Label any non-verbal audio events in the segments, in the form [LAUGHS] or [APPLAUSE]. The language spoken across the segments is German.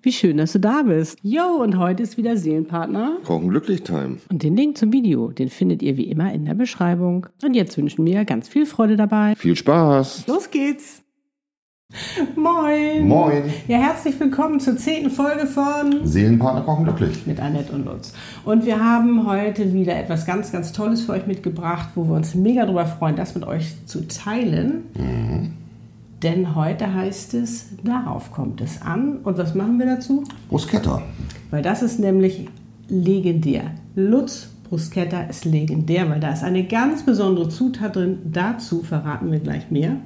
Wie schön, dass du da bist. Jo, und heute ist wieder Seelenpartner. Kochen glücklich Time. Und den Link zum Video, den findet ihr wie immer in der Beschreibung. Und jetzt wünschen wir ganz viel Freude dabei. Viel Spaß. Los geht's. Moin. Moin. Ja, herzlich willkommen zur zehnten Folge von Seelenpartner kochen glücklich. mit Annette und Lutz. Und wir haben heute wieder etwas ganz, ganz Tolles für euch mitgebracht, wo wir uns mega darüber freuen, das mit euch zu teilen. Denn heute heißt es, darauf kommt es an. Und was machen wir dazu? Bruschetta. Weil das ist nämlich legendär. Lutz Bruschetta ist legendär, weil da ist eine ganz besondere Zutat drin. Dazu verraten wir gleich mehr.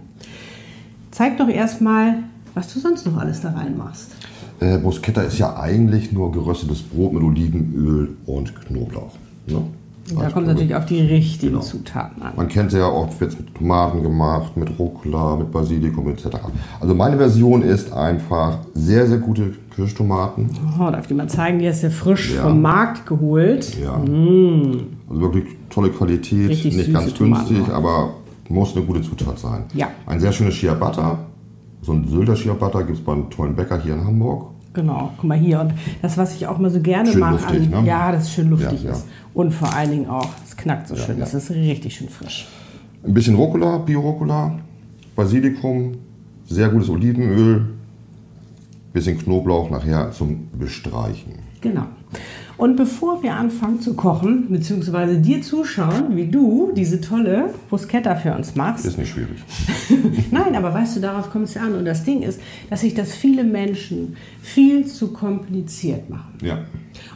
Zeig doch erstmal, was du sonst noch alles da reinmachst. Äh, Bruschetta ist ja eigentlich nur geröstetes Brot mit Olivenöl und Knoblauch. Ne? Da kommt es natürlich auf die richtigen Genau. Zutaten an. Man kennt sie ja oft, wird mit Tomaten gemacht, mit Rucola, mit Basilikum etc. Also meine Version ist einfach sehr, sehr gute Kirschtomaten. Oh, darf ich dir mal zeigen, die ist ja frisch Ja. vom Markt geholt. Ja. Also wirklich tolle Qualität, Richtig nicht ganz günstig, aber muss eine gute Zutat sein. Ja. Ein sehr schönes Butter. So ein Sylter Butter gibt es beim tollen Bäcker hier in Hamburg. Genau, guck mal hier. Und das, was ich auch mal so gerne Schön mache, luftig, an, ne? ja, das schön luftig Ja, ja. ist. Und vor allen Dingen auch, es knackt so schön, ja. das ist richtig schön frisch. Ein bisschen Rucola, Bio-Rucola, Basilikum, sehr gutes Olivenöl, bisschen Knoblauch nachher zum Bestreichen. Genau. Und bevor wir anfangen zu kochen, beziehungsweise dir zuschauen, wie du diese tolle Bruschetta für uns machst, Ist nicht schwierig. [LAUGHS] Nein, aber weißt du, darauf kommt es an. Und das Ding ist, dass sich das viele Menschen viel zu kompliziert machen. Ja.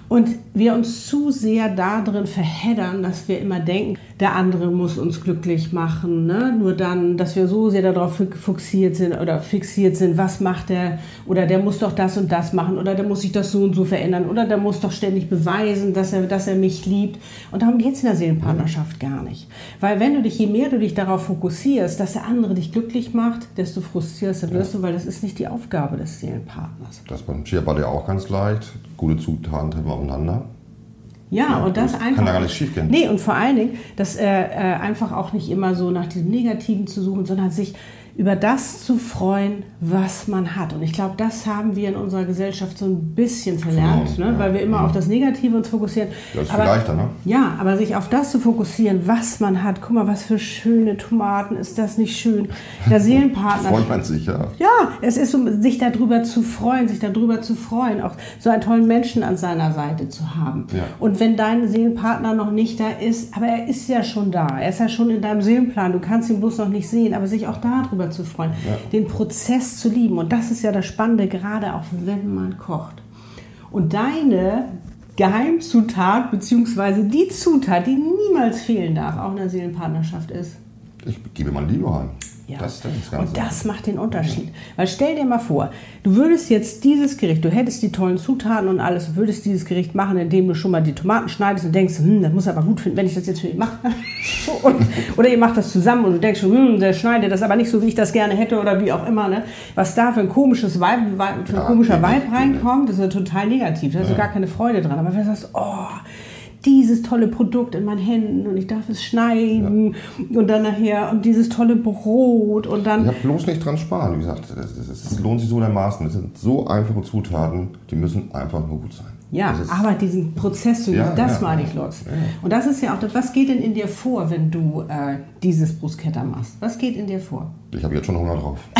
Und wir uns zu sehr darin verheddern, dass wir immer denken, der andere muss uns glücklich machen. Ne? Nur dann, dass wir so sehr darauf fixiert sind oder fixiert sind, was macht der oder der muss doch das und das machen oder der muss sich das so und so verändern oder der muss doch ständig beweisen, dass er, dass er mich liebt. Und darum geht es in der Seelenpartnerschaft gar nicht. Weil wenn du dich, je mehr du dich darauf fokussierst, dass der andere dich glücklich macht, desto frustrierter wirst du, weil das ist nicht die Aufgabe des Seelenpartners. Das beim Butter ja auch ganz leicht. Gute Zutaten aufeinander. Ja, und das das einfach. kann da gar nicht schiefgehen. Nee, und vor allen Dingen, das äh, einfach auch nicht immer so nach diesem Negativen zu suchen, sondern sich über das zu freuen, was man hat. Und ich glaube, das haben wir in unserer Gesellschaft so ein bisschen verlernt, Verloren, ne? ja. weil wir immer auf das Negative uns fokussieren. Das ist viel leichter, ne? Ja, aber sich auf das zu fokussieren, was man hat. Guck mal, was für schöne Tomaten, ist das nicht schön? Der Seelenpartner. [LAUGHS] Freut man sich ja. Ja, es ist, um sich darüber zu freuen, sich darüber zu freuen, auch so einen tollen Menschen an seiner Seite zu haben. Ja. Und wenn dein Seelenpartner noch nicht da ist, aber er ist ja schon da, er ist ja schon in deinem Seelenplan, du kannst ihn bloß noch nicht sehen, aber sich auch darüber zu freuen, den Prozess zu lieben. Und das ist ja das Spannende, gerade auch wenn man kocht. Und deine Geheimzutat, beziehungsweise die Zutat, die niemals fehlen darf, auch in der Seelenpartnerschaft ist, Ich gebe meine Liebe rein. Ja. Das, das und das macht den Unterschied. Weil stell dir mal vor, du würdest jetzt dieses Gericht, du hättest die tollen Zutaten und alles, du würdest dieses Gericht machen, indem du schon mal die Tomaten schneidest und denkst, hm, das muss er aber gut finden, wenn ich das jetzt für ihn mache. [LAUGHS] Und, oder ihr macht das zusammen und du denkst schon, hm, der schneidet das aber nicht so, wie ich das gerne hätte oder wie auch immer. Ne? Was da für ein komisches Vibe- für ein komischer Vibe reinkommt, das ist ja total negativ. Da hast du gar keine Freude dran. Aber wenn du sagst, oh, dieses tolle Produkt in meinen Händen und ich darf es schneiden und dann nachher und dieses tolle Brot und dann Ich habe bloß nicht dran sparen. Wie gesagt, es, es, es lohnt sich so dermaßen. Es sind so einfache Zutaten, die müssen einfach nur gut sein. Ja, aber diesen Prozess zu Ja, das ja, meine ja. ich, Lutz. Und das ist ja auch das, was geht denn in dir vor, wenn du äh, dieses Bruschetta machst? Was geht in dir vor? Ich habe jetzt schon Hunger drauf. [LAUGHS]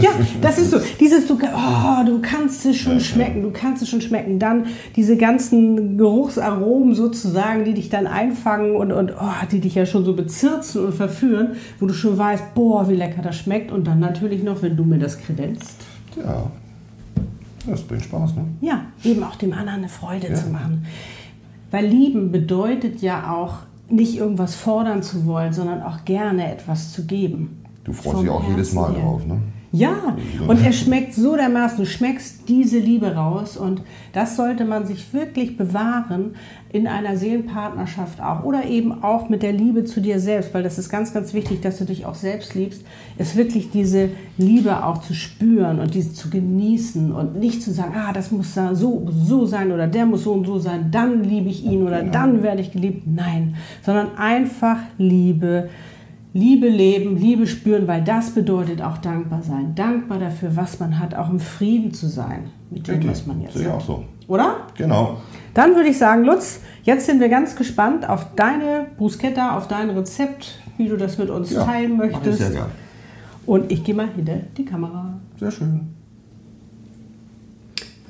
Ja, das ist so. Dieses, du, oh, du kannst es schon schmecken, du kannst es schon schmecken. Dann diese ganzen Geruchsaromen sozusagen, die dich dann einfangen und, und oh, die dich ja schon so bezirzen und verführen, wo du schon weißt, boah, wie lecker das schmeckt. Und dann natürlich noch, wenn du mir das kredenzt. Ja, das bringt Spaß, ne? Ja, eben auch dem anderen eine Freude zu machen. Weil lieben bedeutet ja auch, nicht irgendwas fordern zu wollen, sondern auch gerne etwas zu geben. Du freust Vom dich auch jedes Herzen Mal her. drauf, ne? Ja, und er schmeckt so dermaßen, du schmeckst diese Liebe raus und das sollte man sich wirklich bewahren in einer Seelenpartnerschaft auch oder eben auch mit der Liebe zu dir selbst, weil das ist ganz, ganz wichtig, dass du dich auch selbst liebst, ist wirklich diese Liebe auch zu spüren und diese zu genießen und nicht zu sagen, ah, das muss so, so sein oder der muss so und so sein, dann liebe ich ihn oder dann werde ich geliebt. Nein, sondern einfach Liebe Liebe leben, Liebe spüren, weil das bedeutet auch dankbar sein. Dankbar dafür, was man hat, auch im Frieden zu sein mit dem, Richtig. was man jetzt Sehe hat. auch so. Oder? Genau. Dann würde ich sagen, Lutz, jetzt sind wir ganz gespannt auf deine Bruschetta, auf dein Rezept, wie du das mit uns Ja, teilen möchtest. sehr gern. Und ich gehe mal hinter die Kamera. Sehr schön.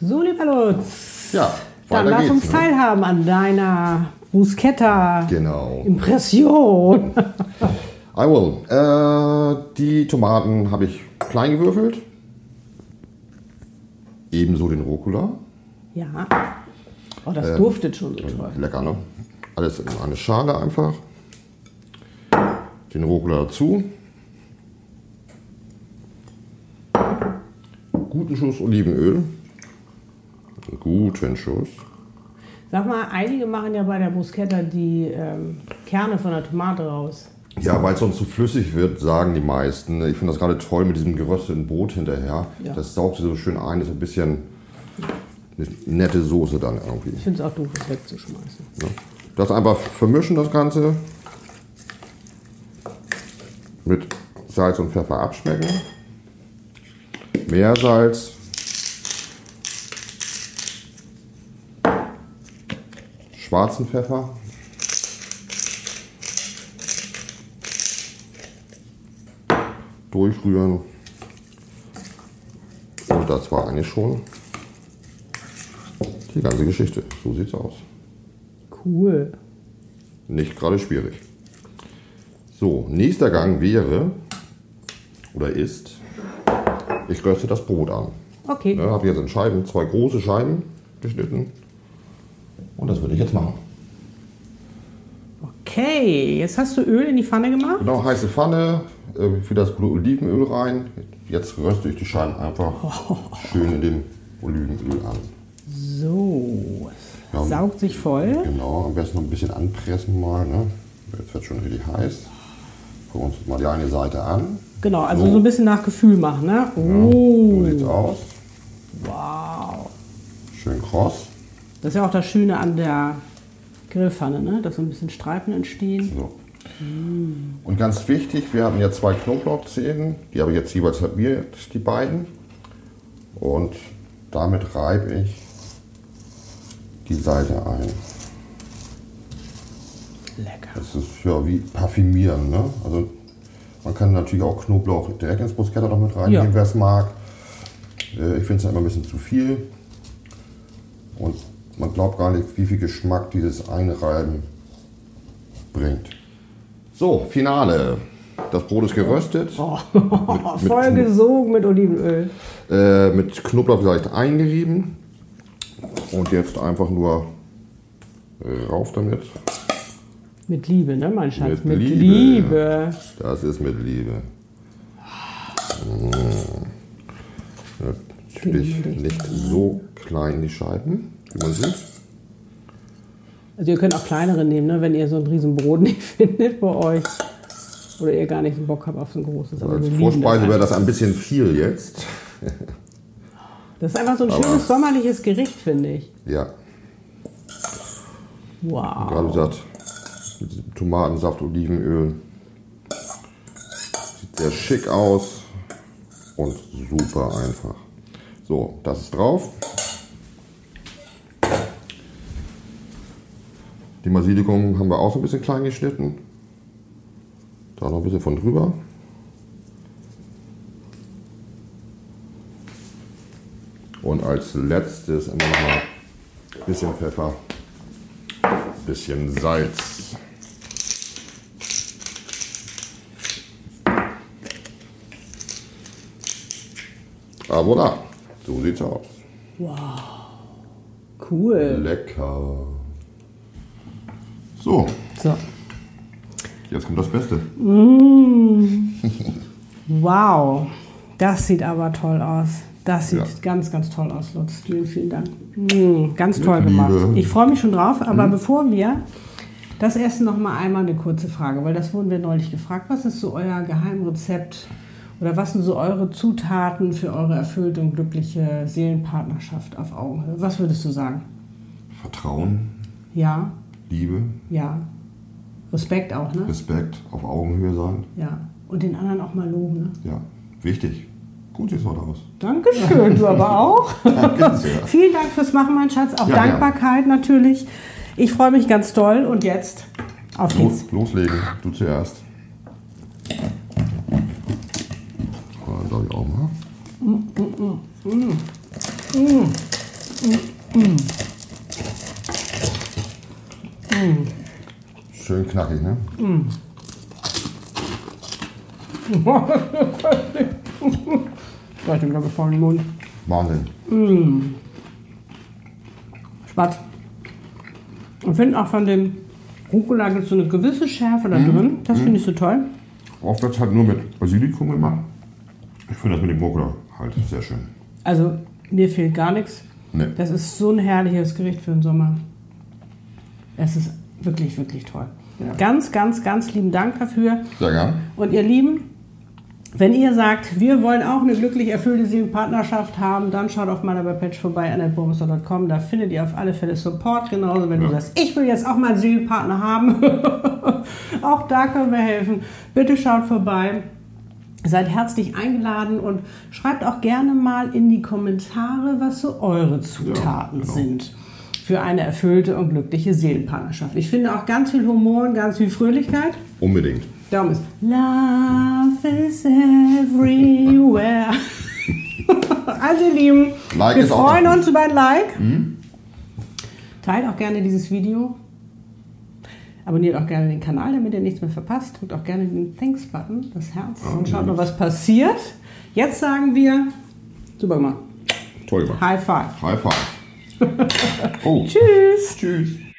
So, lieber Lutz. Ja, Dann lass uns ne? teilhaben an deiner Bruschetta. Genau. Impression. [LAUGHS] I will. Äh, die Tomaten habe ich klein gewürfelt. Ebenso den Rucola. ja. Oh, das duftet schon so toll. Lecker, ne? Alles in eine Schale einfach. Den Rucola dazu. Guten Schuss Olivenöl. Einen guten Schuss. Sag mal, einige machen ja bei der Bruschetta die ähm, Kerne von der Tomate raus. Ja, weil es sonst zu flüssig wird, sagen die meisten. Ich finde das gerade toll mit diesem gerösteten Brot hinterher. Ja. Das saugt so schön ein, ist ein bisschen eine nette Soße dann irgendwie. Ich finde es auch doof, es wegzuschmeißen. Das einfach vermischen, das Ganze. Mit Salz und Pfeffer abschmecken. Meersalz. Schwarzen Pfeffer. Durchrühren. Und das war eigentlich schon die ganze Geschichte. So sieht's aus. Cool. Nicht gerade schwierig. So, nächster Gang wäre oder ist, ich röste das Brot an. Okay. Ne, habe jetzt in Scheiben, zwei große Scheiben geschnitten. Und das würde ich jetzt machen. Okay, jetzt hast du Öl in die Pfanne gemacht. Genau, heiße Pfanne, äh, für das Olivenöl rein. Jetzt röste ich die Scheiben einfach [LAUGHS] schön in dem Olivenöl an. So, es Ja. saugt sich voll. Genau, am besten noch ein bisschen anpressen mal. Ne? Jetzt wird schon richtig heiß. Gucken wir uns mal die eine Seite an. Genau, also So. so ein bisschen nach Gefühl machen, ne? So Oh, sieht's aus. wow. Schön kross. Das ist ja auch das Schöne an der Grillpfanne, ne? Dass so ein bisschen Streifen entstehen. So. Und ganz wichtig, wir haben ja zwei Knoblauchzehen, die habe ich jetzt jeweils halbiert, die beiden. Und damit reibe ich die Seite ein. Lecker. Das ist ja wie parfümieren. Ne? Also man kann natürlich auch Knoblauch direkt ins Bruschetta noch mit reinnehmen, Ja. wer es mag. Äh, Ich finde es ja immer ein bisschen zu viel. Und man glaubt gar nicht, wie viel Geschmack dieses Einreiben bringt. So, Finale. Das Brot ist geröstet. Oh, [LAUGHS] mit voll Kno- gesogen mit Olivenöl. Äh, mit Knoblauch leicht eingerieben. Und jetzt einfach nur rauf damit. Mit Liebe, ne, mein Schatz? Mit Mit, Liebe. Liebe. Das ist mit Liebe. Mm. Natürlich nicht so klein die Scheiben, wie man sieht. Also ihr könnt auch kleinere nehmen, ne, wenn ihr so ein Riesenbrot [LAUGHS] nicht findet bei euch. Oder ihr gar nicht den Bock habt auf so ein großes. Aber Als Vorspeise wäre das ein bisschen viel jetzt. [LAUGHS] Das ist einfach so ein Aber- schönes sommerliches Gericht, finde ich. Ja, Wow. gerade gesagt, mit Tomatensaft, Olivenöl. Sieht sehr schick aus und super einfach. So, das ist drauf. Basilikum haben wir auch so ein bisschen klein geschnitten. Da noch ein bisschen von drüber. Und als letztes immer noch mal ein bisschen Pfeffer, ein bisschen Salz. Ah, voilà. So sieht's aus. Cool. Lecker. So, So. jetzt kommt das Beste. [LAUGHS] Wow. Das sieht aber toll aus. Das sieht Ja. ganz, ganz toll aus, Lutz. Vielen, vielen Dank. Mm, ganz toll gemacht. Liebe. Mhm. Ich freue mich schon drauf, aber bevor wir das essen, noch mal einmal eine kurze Frage, weil das wurden wir neulich gefragt. Was ist so euer Geheimrezept oder was sind so eure Zutaten für eure erfüllte und glückliche Seelenpartnerschaft auf Augenhöhe? Was würdest du sagen? Vertrauen, Ja, Liebe, ja. Respekt auch, ne? Respekt, auf Augenhöhe sein. Ja. Und den anderen auch mal loben, ne? Ja, wichtig. Gut siehst du heute aus. Dankeschön, du aber auch. [LAUGHS] Danke sehr. [LAUGHS] Vielen Dank fürs Machen, mein Schatz. Auch Ja, Dankbarkeit natürlich. Ich freue mich ganz doll und jetzt auf geht's. Los, loslegen, du zuerst. Darf ich auch mal. Knackig, ne? [LAUGHS] Gleich den glaube ich voll in den Mund. Wahnsinn. Spatz. Ich finde auch von dem Rucola gibt es so eine gewisse Schärfe da drin. Das finde ich so toll. Oft wird es halt nur mit Basilikum gemacht. Ich finde das mit dem Rucola halt sehr schön. Also mir fehlt gar nichts. Ne. Das ist so ein herrliches Gericht für den Sommer. Es ist wirklich, wirklich toll. Ja. Ganz, ganz, ganz lieben Dank dafür. Sehr gern. Und ihr Lieben, wenn ihr sagt, wir wollen auch eine glücklich erfüllte Seelenpartnerschaft haben, dann schaut auf meiner Webpage vorbei, annetbomster.com. Da findet ihr auf alle Fälle Support. Genauso, wenn Ja. du sagst, ich will jetzt auch mal einen Seelenpartner haben. [LAUGHS] auch da können wir helfen. Bitte schaut vorbei. Seid herzlich eingeladen und schreibt auch gerne mal in die Kommentare, was so eure Zutaten genau. sind für eine erfüllte und glückliche Seelenpartnerschaft. Ich finde auch ganz viel Humor und ganz viel Fröhlichkeit. Unbedingt. Darum ist Love is everywhere. [LAUGHS] also ihr Lieben, Like wir freuen uns über ein Like. Teilt auch gerne dieses Video. Abonniert auch gerne den Kanal, damit ihr nichts mehr verpasst. Drückt auch gerne den Thanks-Button, das Herz, und schaut noch, was passiert. Jetzt sagen wir, super gemacht, Toll gemacht. High Five. High five. [LAUGHS] Oh. Tschüss. Tschüss.